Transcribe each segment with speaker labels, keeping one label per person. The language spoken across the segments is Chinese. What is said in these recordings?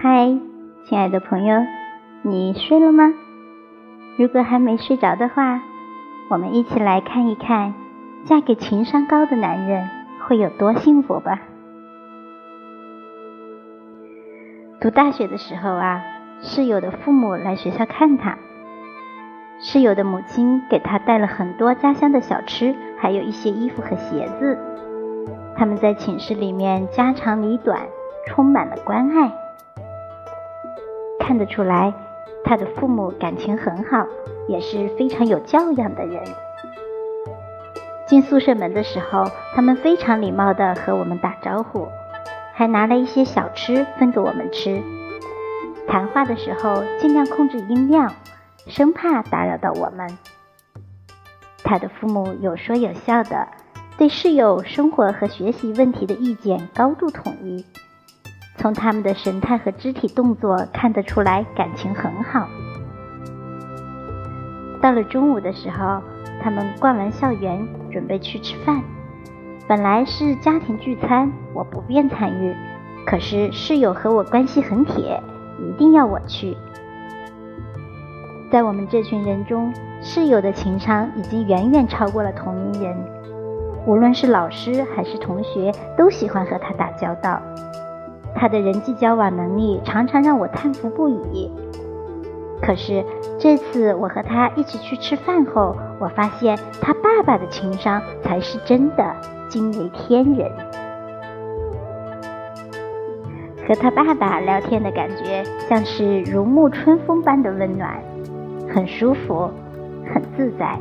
Speaker 1: 嗨，亲爱的朋友，你睡了吗？如果还没睡着的话，我们一起来看一看，嫁给情商高的男人会有多幸福吧。读大学的时候啊，室友的父母来学校看他，室友的母亲给他带了很多家乡的小吃，还有一些衣服和鞋子。他们在寝室里面家长里短，充满了关爱。看得出来，他的父母感情很好，也是非常有教养的人。进宿舍门的时候，他们非常礼貌地和我们打招呼。还拿了一些小吃分给我们吃。谈话的时候尽量控制音量，生怕打扰到我们。他的父母有说有笑的，对室友生活和学习问题的意见高度统一。从他们的神态和肢体动作看得出来感情很好。到了中午的时候，他们逛完校园，准备去吃饭。本来是家庭聚餐，我不便参与。可是室友和我关系很铁，一定要我去。在我们这群人中，室友的情商已经远远超过了同龄人。无论是老师还是同学，都喜欢和他打交道。他的人际交往能力常常让我叹服不已。可是这次我和他一起去吃饭后，我发现他爸爸的情商才是真的。惊为天人，和他爸爸聊天的感觉像是如沐春风般的温暖，很舒服，很自在，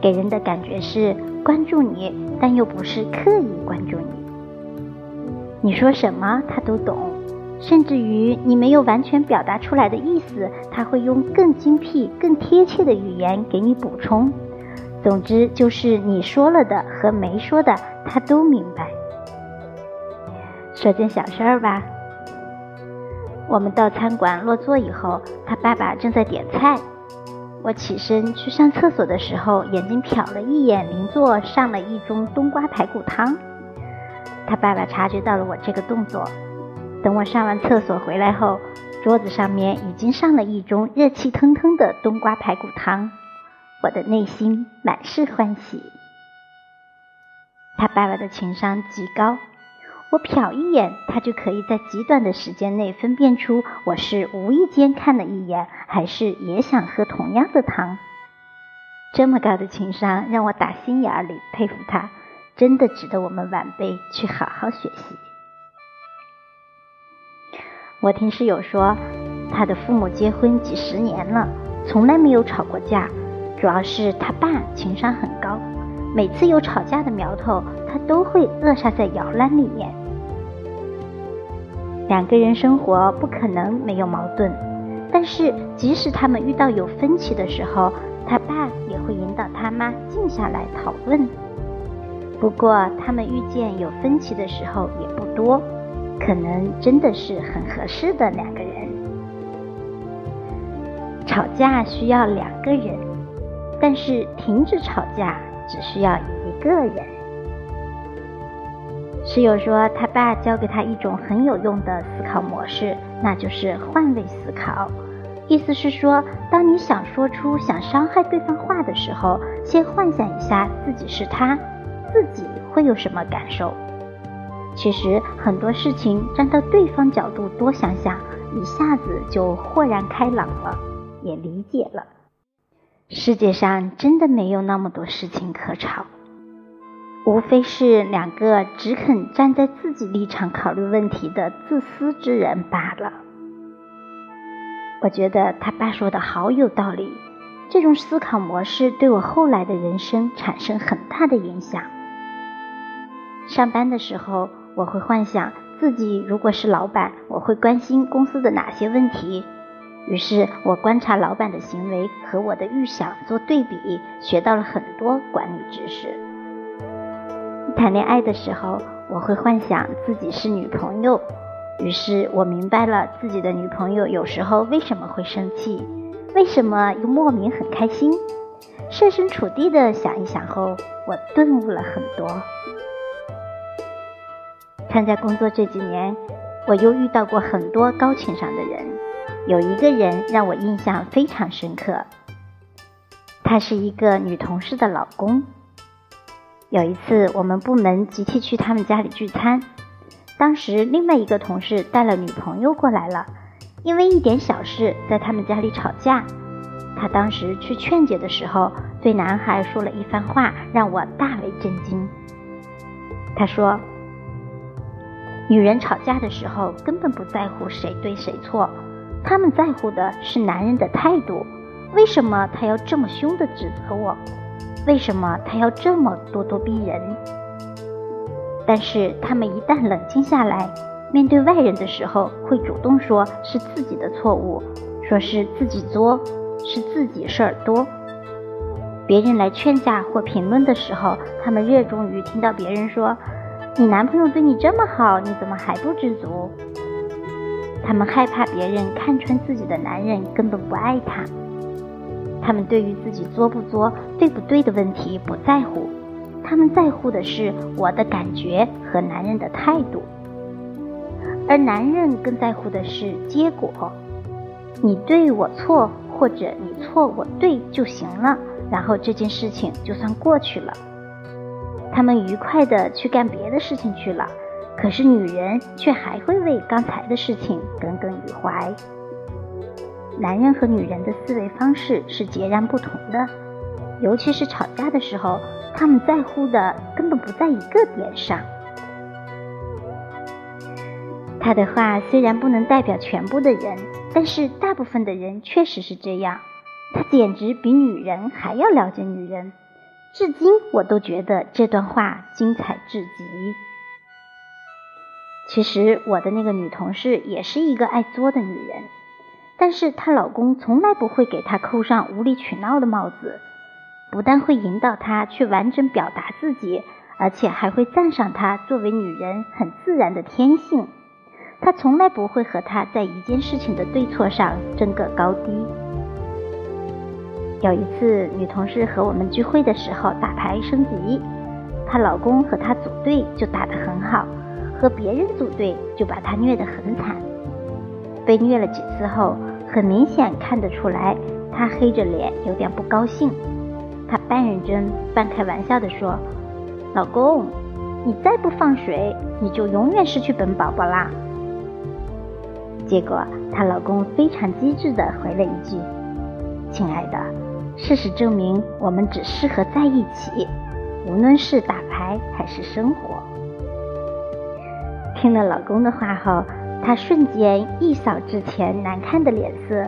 Speaker 1: 给人的感觉是关注你，但又不是刻意关注你。你说什么他都懂，甚至于你没有完全表达出来的意思，他会用更精辟、更贴切的语言给你补充。总之，就是你说了的和没说的，他都明白。说件小事儿吧，我们到餐馆落座以后，他爸爸正在点菜。我起身去上厕所的时候，眼睛瞟了一眼邻座上了一盅冬瓜排骨汤。他爸爸察觉到了我这个动作，等我上完厕所回来后，桌子上面已经上了一盅热气腾腾的冬瓜排骨汤。我的内心满是欢喜。他爸爸的情商极高，我瞟一眼，他就可以在极短的时间内分辨出我是无意间看了一眼，还是也想喝同样的汤。这么高的情商，让我打心眼里佩服他，真的值得我们晚辈去好好学习。我听室友说，他的父母结婚几十年了，从来没有吵过架。主要是他爸情商很高，每次有吵架的苗头，他都会扼杀在摇篮里面。两个人生活不可能没有矛盾，但是即使他们遇到有分歧的时候，他爸也会引导他妈静下来讨论。不过他们遇见有分歧的时候也不多，可能真的是很合适的两个人。吵架需要两个人。但是停止吵架只需要一个人。室友说，他爸教给他一种很有用的思考模式，那就是换位思考。意思是说，当你想说出想伤害对方话的时候，先幻想一下自己是他，自己会有什么感受。其实很多事情站到对方角度多想想，一下子就豁然开朗了，也理解了。世界上真的没有那么多事情可吵，无非是两个只肯站在自己立场考虑问题的自私之人罢了。我觉得他爸说的好有道理，这种思考模式对我后来的人生产生很大的影响。上班的时候，我会幻想自己如果是老板，我会关心公司的哪些问题。于是我观察老板的行为和我的预想做对比，学到了很多管理知识。谈恋爱的时候，我会幻想自己是女朋友，于是我明白了自己的女朋友有时候为什么会生气，为什么又莫名很开心。设身处地的想一想后，我顿悟了很多。参加工作这几年。我又遇到过很多高情商的人，有一个人让我印象非常深刻。他是一个女同事的老公。有一次，我们部门集体去他们家里聚餐，当时另外一个同事带了女朋友过来了，因为一点小事在他们家里吵架。他当时去劝解的时候，对男孩说了一番话，让我大为震惊。他说：“女人吵架的时候根本不在乎谁对谁错，他们在乎的是男人的态度。为什么他要这么凶的指责我？为什么他要这么咄咄逼人？但是他们一旦冷静下来，面对外人的时候，会主动说是自己的错误，说是自己作。”是自己事儿多，别人来劝架或评论的时候，他们热衷于听到别人说：“你男朋友对你这么好，你怎么还不知足？”他们害怕别人看穿自己的男人根本不爱他。他们对于自己作不作、对不对的问题不在乎，他们在乎的是我的感觉和男人的态度，而男人更在乎的是结果。你对我错。或者你错我对就行了，然后这件事情就算过去了。他们愉快的去干别的事情去了，可是女人却还会为刚才的事情耿耿于怀。男人和女人的思维方式是截然不同的，尤其是吵架的时候，他们在乎的根本不在一个点上。他的话虽然不能代表全部的人。但是大部分的人确实是这样，他简直比女人还要了解女人。至今我都觉得这段话精彩至极。其实我的那个女同事也是一个爱作的女人，但是她老公从来不会给她扣上无理取闹的帽子，不但会引导她去完整表达自己，而且还会赞赏她作为女人很自然的天性。他从来不会和她在一件事情的对错上争个高低。有一次，女同事和我们聚会的时候打牌升级，她老公和她组队就打得很好，和别人组队就把她虐得很惨。被虐了几次后，很明显看得出来，她黑着脸，有点不高兴。她半认真半开玩笑地说：“老公，你再不放水，你就永远失去本宝宝啦。”结果，她老公非常机智地回了一句：“亲爱的，事实证明我们只适合在一起，无论是打牌还是生活。”听了老公的话后，她瞬间一扫之前难看的脸色，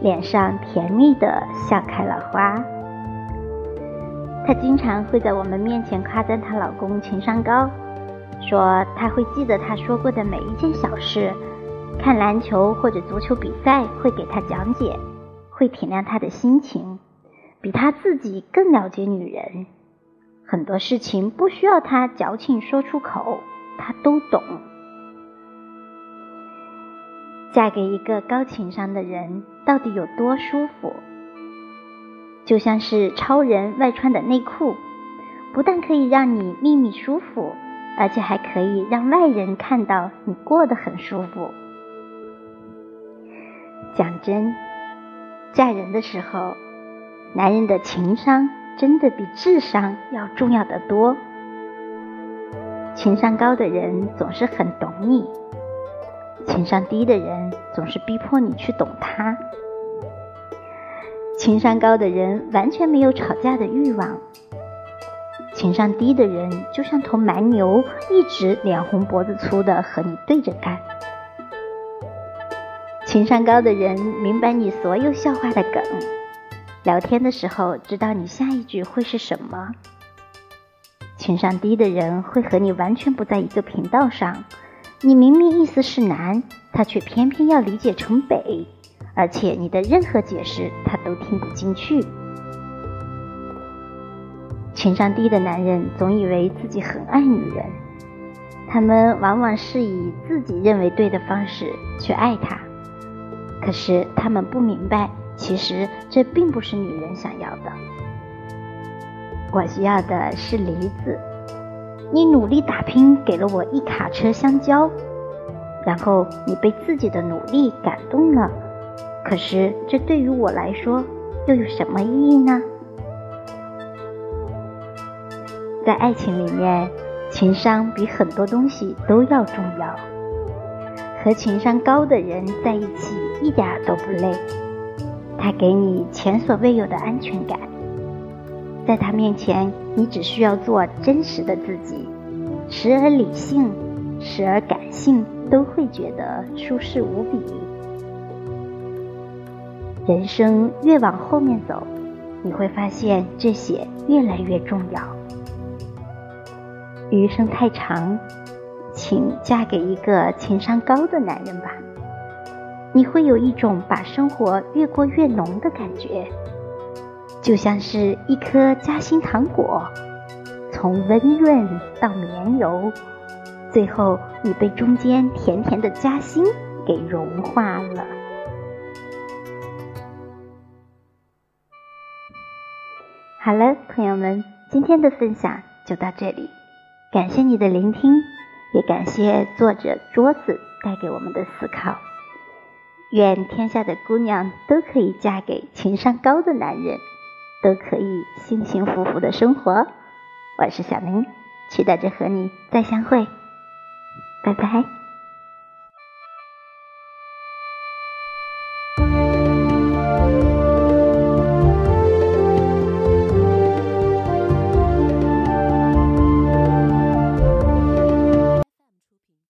Speaker 1: 脸上甜蜜的笑开了花。她经常会在我们面前夸赞她老公情商高，说他会记得她说过的每一件小事。看篮球或者足球比赛，会给他讲解，会体谅他的心情，比他自己更了解女人。很多事情不需要他矫情说出口，他都懂。嫁给一个高情商的人，到底有多舒服？就像是超人外穿的内裤，不但可以让你秘密舒服，而且还可以让外人看到你过得很舒服。讲真，嫁人的时候，男人的情商真的比智商要重要的多。情商高的人总是很懂你，情商低的人总是逼迫你去懂他。情商高的人完全没有吵架的欲望，情商低的人就像头蛮牛，一直脸红脖子粗的和你对着干。情商高的人明白你所有笑话的梗，聊天的时候知道你下一句会是什么。情商低的人会和你完全不在一个频道上，你明明意思是南，他却偏偏要理解成北，而且你的任何解释他都听不进去。情商低的男人总以为自己很爱女人，他们往往是以自己认为对的方式去爱她。可是他们不明白，其实这并不是女人想要的。我需要的是梨子，你努力打拼给了我一卡车香蕉，然后你被自己的努力感动了。可是这对于我来说又有什么意义呢？在爱情里面，情商比很多东西都要重要。和情商高的人在一起一点都不累，他给你前所未有的安全感。在他面前，你只需要做真实的自己，时而理性，时而感性，都会觉得舒适无比。人生越往后面走，你会发现这些越来越重要。余生太长，请嫁给一个情商高的男人吧，你会有一种把生活越过越浓的感觉。就像是一颗夹心糖果，从温润到绵柔，最后你被中间甜甜的夹心给融化了。好了，朋友们，今天的分享就到这里，感谢你的聆听，也感谢作者桌子带给我们的思考。愿天下的姑娘都可以嫁给情商高的男人。都可以幸幸福福的生活。我是小明，期待着和你再相会。拜拜。